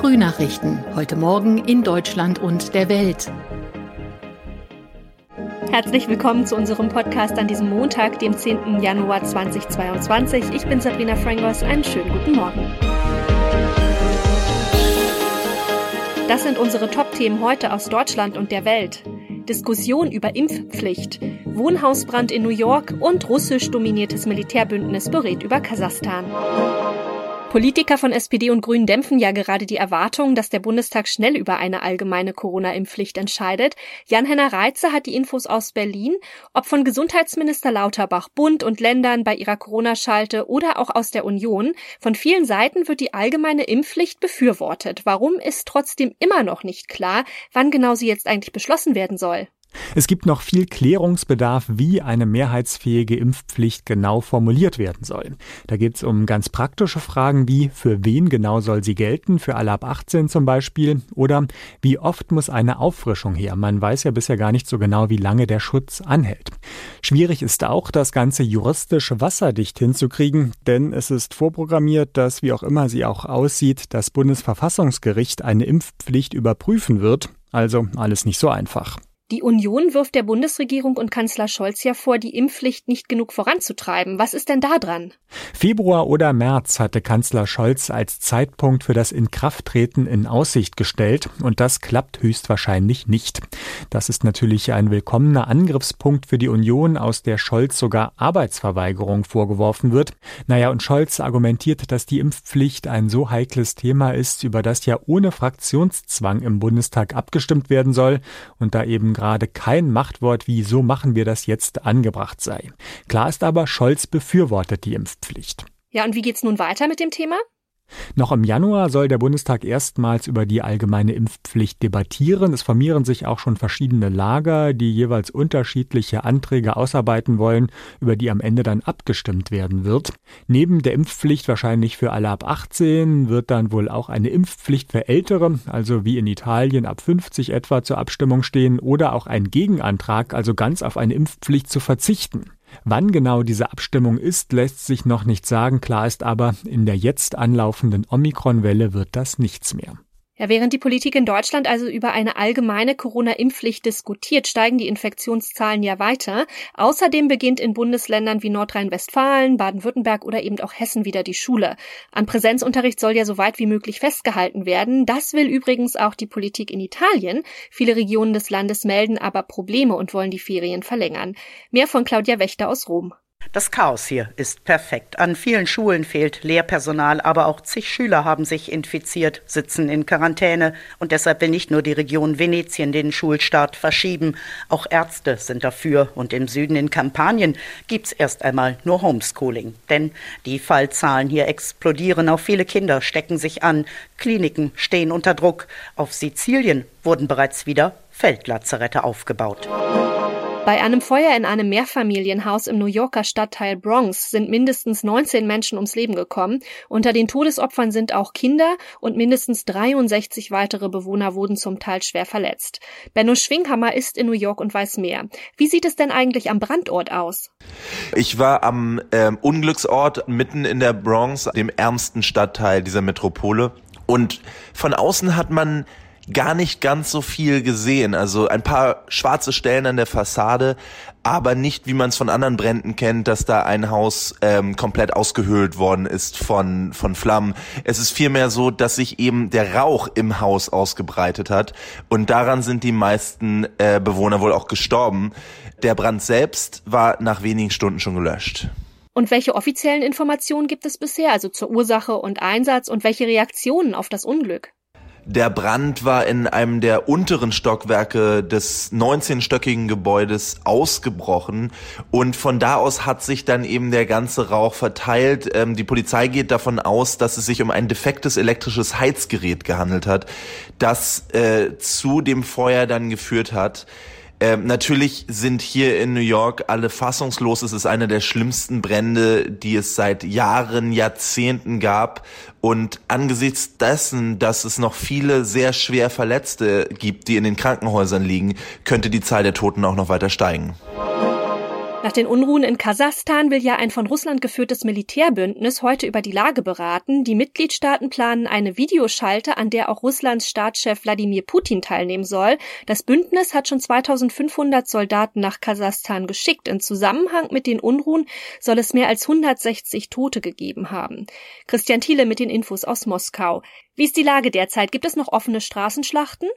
Frühnachrichten. Heute Morgen in Deutschland und der Welt. Herzlich willkommen zu unserem Podcast an diesem Montag, dem 10. Januar 2022. Ich bin Sabrina Frangos. Einen schönen guten Morgen. Das sind unsere Top-Themen heute aus Deutschland und der Welt. Diskussion über Impfpflicht, Wohnhausbrand in New York und russisch dominiertes Militärbündnis berät über Kasachstan. Politiker von SPD und Grünen dämpfen ja gerade die Erwartung, dass der Bundestag schnell über eine allgemeine Corona-Impfpflicht entscheidet. Jan-Henner Reitze hat die Infos aus Berlin. Ob von Gesundheitsminister Lauterbach, Bund und Ländern bei ihrer Corona-Schalte oder auch aus der Union, von vielen Seiten wird die allgemeine Impfpflicht befürwortet. Warum ist trotzdem immer noch nicht klar, wann genau sie jetzt eigentlich beschlossen werden soll? Es gibt noch viel Klärungsbedarf, wie eine mehrheitsfähige Impfpflicht genau formuliert werden soll. Da geht es um ganz praktische Fragen wie, für wen genau soll sie gelten, für alle ab 18 zum Beispiel, oder wie oft muss eine Auffrischung her. Man weiß ja bisher gar nicht so genau, wie lange der Schutz anhält. Schwierig ist auch, das Ganze juristisch wasserdicht hinzukriegen, denn es ist vorprogrammiert, dass, wie auch immer sie auch aussieht, das Bundesverfassungsgericht eine Impfpflicht überprüfen wird. Also alles nicht so einfach. Die Union wirft der Bundesregierung und Kanzler Scholz ja vor, die Impfpflicht nicht genug voranzutreiben. Was ist denn da dran? Februar oder März hatte Kanzler Scholz als Zeitpunkt für das Inkrafttreten in Aussicht gestellt und das klappt höchstwahrscheinlich nicht. Das ist natürlich ein willkommener Angriffspunkt für die Union, aus der Scholz sogar Arbeitsverweigerung vorgeworfen wird. Naja, und Scholz argumentiert, dass die Impfpflicht ein so heikles Thema ist, über das ja ohne Fraktionszwang im Bundestag abgestimmt werden soll und da eben gerade kein Machtwort wie so machen wir das jetzt angebracht sei. Klar ist aber, Scholz befürwortet die Impfpflicht. Ja, und wie geht's nun weiter mit dem Thema? Noch im Januar soll der Bundestag erstmals über die allgemeine Impfpflicht debattieren. Es formieren sich auch schon verschiedene Lager, die jeweils unterschiedliche Anträge ausarbeiten wollen, über die am Ende dann abgestimmt werden wird. Neben der Impfpflicht wahrscheinlich für alle ab 18 wird dann wohl auch eine Impfpflicht für Ältere, also wie in Italien ab 50 etwa zur Abstimmung stehen, oder auch ein Gegenantrag, also ganz auf eine Impfpflicht zu verzichten. Wann genau diese Abstimmung ist, lässt sich noch nicht sagen. Klar ist aber, in der jetzt anlaufenden Omikron-Welle wird das nichts mehr. Ja, während die Politik in Deutschland also über eine allgemeine Corona-Impfpflicht diskutiert, steigen die Infektionszahlen ja weiter. Außerdem beginnt in Bundesländern wie Nordrhein-Westfalen, Baden-Württemberg oder eben auch Hessen wieder die Schule. An Präsenzunterricht soll ja so weit wie möglich festgehalten werden. Das will übrigens auch die Politik in Italien. Viele Regionen des Landes melden aber Probleme und wollen die Ferien verlängern. Mehr von Claudia Wächter aus Rom. Das Chaos hier ist perfekt. An vielen Schulen fehlt Lehrpersonal, aber auch zig Schüler haben sich infiziert, sitzen in Quarantäne und deshalb will nicht nur die Region Venetien den Schulstart verschieben. Auch Ärzte sind dafür und im Süden in Kampanien gibt's erst einmal nur Homeschooling. Denn die Fallzahlen hier explodieren, auch viele Kinder stecken sich an, Kliniken stehen unter Druck. Auf Sizilien wurden bereits wieder Feldlazarette aufgebaut. Bei einem Feuer in einem Mehrfamilienhaus im New Yorker Stadtteil Bronx sind mindestens 19 Menschen ums Leben gekommen. Unter den Todesopfern sind auch Kinder und mindestens 63 weitere Bewohner wurden zum Teil schwer verletzt. Benno Schwinghammer ist in New York und weiß mehr. Wie sieht es denn eigentlich am Brandort aus? Ich war am ähm, Unglücksort mitten in der Bronx, dem ärmsten Stadtteil dieser Metropole. Und von außen hat man gar nicht ganz so viel gesehen. Also ein paar schwarze Stellen an der Fassade, aber nicht, wie man es von anderen Bränden kennt, dass da ein Haus ähm, komplett ausgehöhlt worden ist von, von Flammen. Es ist vielmehr so, dass sich eben der Rauch im Haus ausgebreitet hat und daran sind die meisten äh, Bewohner wohl auch gestorben. Der Brand selbst war nach wenigen Stunden schon gelöscht. Und welche offiziellen Informationen gibt es bisher, also zur Ursache und Einsatz und welche Reaktionen auf das Unglück? Der Brand war in einem der unteren Stockwerke des 19-stöckigen Gebäudes ausgebrochen und von da aus hat sich dann eben der ganze Rauch verteilt. Ähm, die Polizei geht davon aus, dass es sich um ein defektes elektrisches Heizgerät gehandelt hat, das äh, zu dem Feuer dann geführt hat. Ähm, natürlich sind hier in New York alle fassungslos. Es ist einer der schlimmsten Brände, die es seit Jahren, Jahrzehnten gab. Und angesichts dessen, dass es noch viele sehr schwer Verletzte gibt, die in den Krankenhäusern liegen, könnte die Zahl der Toten auch noch weiter steigen. Nach den Unruhen in Kasachstan will ja ein von Russland geführtes Militärbündnis heute über die Lage beraten. Die Mitgliedstaaten planen eine Videoschalte, an der auch Russlands Staatschef Wladimir Putin teilnehmen soll. Das Bündnis hat schon 2500 Soldaten nach Kasachstan geschickt. In Zusammenhang mit den Unruhen soll es mehr als 160 Tote gegeben haben. Christian Thiele mit den Infos aus Moskau. Wie ist die Lage derzeit? Gibt es noch offene Straßenschlachten?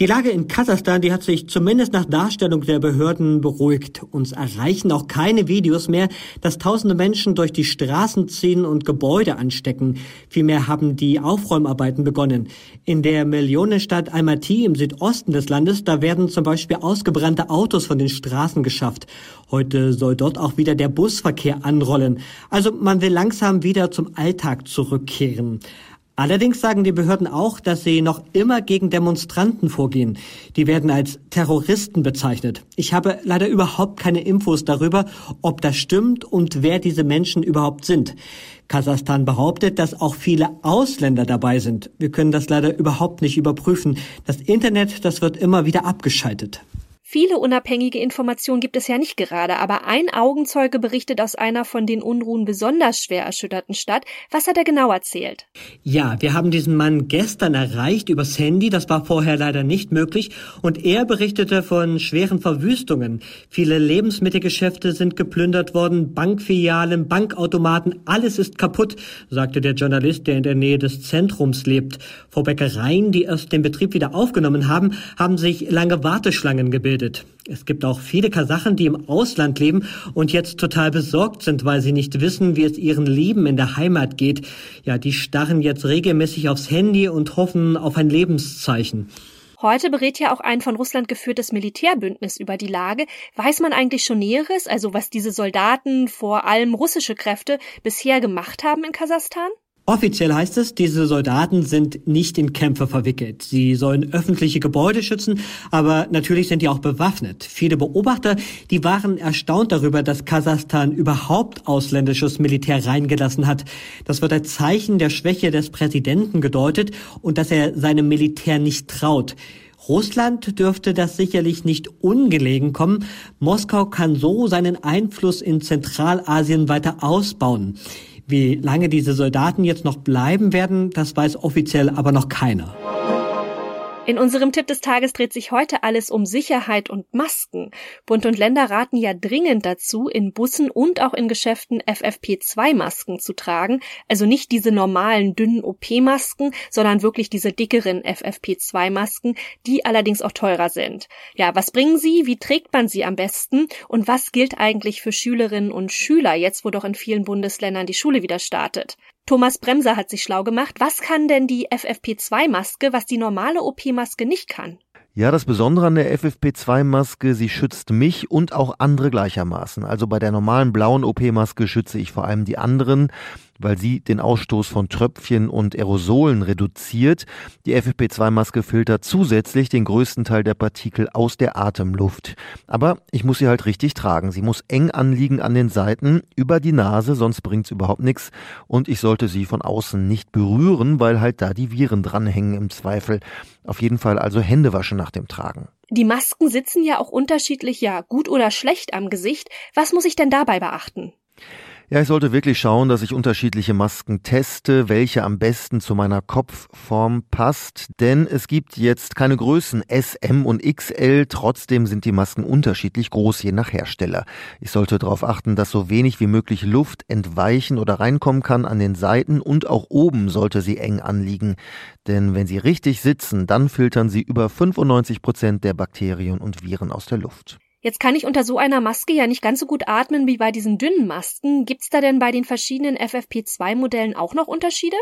Die Lage in Kasachstan, die hat sich zumindest nach Darstellung der Behörden beruhigt. Uns erreichen auch keine Videos mehr, dass tausende Menschen durch die Straßen ziehen und Gebäude anstecken. Vielmehr haben die Aufräumarbeiten begonnen. In der Millionenstadt Almaty im Südosten des Landes, da werden zum Beispiel ausgebrannte Autos von den Straßen geschafft. Heute soll dort auch wieder der Busverkehr anrollen. Also man will langsam wieder zum Alltag zurückkehren. Allerdings sagen die Behörden auch, dass sie noch immer gegen Demonstranten vorgehen. Die werden als Terroristen bezeichnet. Ich habe leider überhaupt keine Infos darüber, ob das stimmt und wer diese Menschen überhaupt sind. Kasachstan behauptet, dass auch viele Ausländer dabei sind. Wir können das leider überhaupt nicht überprüfen. Das Internet, das wird immer wieder abgeschaltet. Viele unabhängige Informationen gibt es ja nicht gerade, aber ein Augenzeuge berichtet aus einer von den Unruhen besonders schwer erschütterten Stadt. Was hat er genau erzählt? Ja, wir haben diesen Mann gestern erreicht übers Handy, das war vorher leider nicht möglich, und er berichtete von schweren Verwüstungen. Viele Lebensmittelgeschäfte sind geplündert worden, Bankfilialen, Bankautomaten, alles ist kaputt, sagte der Journalist, der in der Nähe des Zentrums lebt. Vor Bäckereien, die erst den Betrieb wieder aufgenommen haben, haben sich lange Warteschlangen gebildet gebildet. Es gibt auch viele Kasachen, die im Ausland leben und jetzt total besorgt sind, weil sie nicht wissen, wie es ihren Leben in der Heimat geht. Ja, die starren jetzt regelmäßig aufs Handy und hoffen auf ein Lebenszeichen. Heute berät ja auch ein von Russland geführtes Militärbündnis über die Lage. Weiß man eigentlich schon Näheres, also was diese Soldaten, vor allem russische Kräfte, bisher gemacht haben in Kasachstan? Offiziell heißt es, diese Soldaten sind nicht in Kämpfe verwickelt. Sie sollen öffentliche Gebäude schützen, aber natürlich sind die auch bewaffnet. Viele Beobachter, die waren erstaunt darüber, dass Kasachstan überhaupt ausländisches Militär reingelassen hat. Das wird als Zeichen der Schwäche des Präsidenten gedeutet und dass er seinem Militär nicht traut. Russland dürfte das sicherlich nicht ungelegen kommen. Moskau kann so seinen Einfluss in Zentralasien weiter ausbauen. Wie lange diese Soldaten jetzt noch bleiben werden, das weiß offiziell aber noch keiner. In unserem Tipp des Tages dreht sich heute alles um Sicherheit und Masken. Bund und Länder raten ja dringend dazu, in Bussen und auch in Geschäften FFP2-Masken zu tragen. Also nicht diese normalen dünnen OP-Masken, sondern wirklich diese dickeren FFP2-Masken, die allerdings auch teurer sind. Ja, was bringen sie? Wie trägt man sie am besten? Und was gilt eigentlich für Schülerinnen und Schüler, jetzt wo doch in vielen Bundesländern die Schule wieder startet? Thomas Bremser hat sich schlau gemacht. Was kann denn die FFP2-Maske, was die normale OP-Maske nicht kann? Ja, das Besondere an der FFP2-Maske, sie schützt mich und auch andere gleichermaßen. Also bei der normalen blauen OP-Maske schütze ich vor allem die anderen, weil sie den Ausstoß von Tröpfchen und Aerosolen reduziert. Die FFP2-Maske filtert zusätzlich den größten Teil der Partikel aus der Atemluft. Aber ich muss sie halt richtig tragen. Sie muss eng anliegen an den Seiten, über die Nase, sonst bringt's überhaupt nichts. Und ich sollte sie von außen nicht berühren, weil halt da die Viren dranhängen im Zweifel. Auf jeden Fall also Hände waschen nach dem Tragen. Die Masken sitzen ja auch unterschiedlich, ja, gut oder schlecht am Gesicht. Was muss ich denn dabei beachten? Ja, ich sollte wirklich schauen, dass ich unterschiedliche Masken teste, welche am besten zu meiner Kopfform passt, denn es gibt jetzt keine Größen S, M und XL, trotzdem sind die Masken unterschiedlich groß, je nach Hersteller. Ich sollte darauf achten, dass so wenig wie möglich Luft entweichen oder reinkommen kann an den Seiten und auch oben sollte sie eng anliegen, denn wenn sie richtig sitzen, dann filtern sie über 95 Prozent der Bakterien und Viren aus der Luft. Jetzt kann ich unter so einer Maske ja nicht ganz so gut atmen wie bei diesen dünnen Masken. Gibt's da denn bei den verschiedenen FFP2-Modellen auch noch Unterschiede?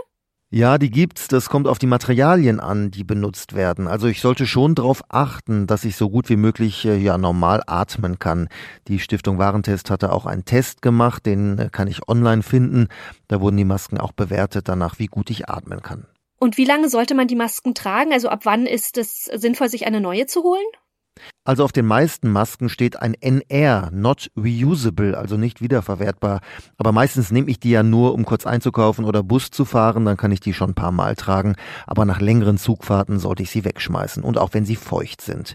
Ja, die gibt's. Das kommt auf die Materialien an, die benutzt werden. Also ich sollte schon darauf achten, dass ich so gut wie möglich äh, ja normal atmen kann. Die Stiftung Warentest hatte auch einen Test gemacht, den äh, kann ich online finden. Da wurden die Masken auch bewertet danach, wie gut ich atmen kann. Und wie lange sollte man die Masken tragen? Also ab wann ist es sinnvoll, sich eine neue zu holen? Also auf den meisten Masken steht ein NR, not reusable, also nicht wiederverwertbar. Aber meistens nehme ich die ja nur, um kurz einzukaufen oder Bus zu fahren, dann kann ich die schon ein paar Mal tragen. Aber nach längeren Zugfahrten sollte ich sie wegschmeißen und auch wenn sie feucht sind.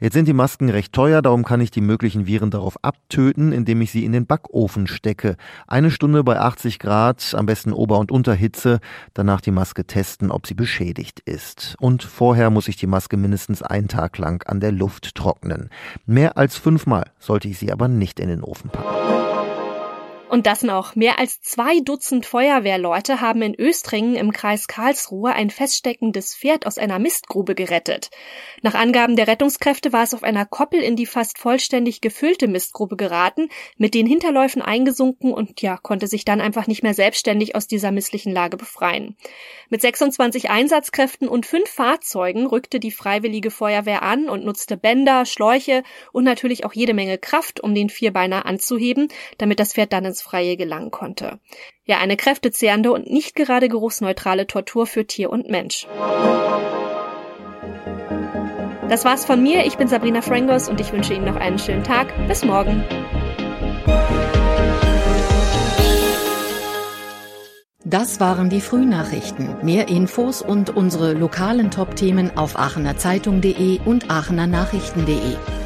Jetzt sind die Masken recht teuer, darum kann ich die möglichen Viren darauf abtöten, indem ich sie in den Backofen stecke. Eine Stunde bei 80 Grad, am besten Ober- und Unterhitze, danach die Maske testen, ob sie beschädigt ist. Und vorher muss ich die Maske mindestens einen Tag lang an der Luft trocknen. Mehr als fünfmal sollte ich sie aber nicht in den Ofen packen. Und das noch. Mehr als zwei Dutzend Feuerwehrleute haben in Östringen im Kreis Karlsruhe ein feststeckendes Pferd aus einer Mistgrube gerettet. Nach Angaben der Rettungskräfte war es auf einer Koppel in die fast vollständig gefüllte Mistgrube geraten, mit den Hinterläufen eingesunken und ja, konnte sich dann einfach nicht mehr selbstständig aus dieser misslichen Lage befreien. Mit 26 Einsatzkräften und fünf Fahrzeugen rückte die Freiwillige Feuerwehr an und nutzte Bänder, Schläuche und natürlich auch jede Menge Kraft, um den Vierbeiner anzuheben, damit das Pferd dann ins Freie gelangen konnte. Ja, eine kräftezehrende und nicht gerade geruchsneutrale Tortur für Tier und Mensch. Das war's von mir. Ich bin Sabrina Frangos und ich wünsche Ihnen noch einen schönen Tag. Bis morgen. Das waren die Frühnachrichten. Mehr Infos und unsere lokalen Top-Themen auf aachenerzeitung.de und aachenernachrichten.de.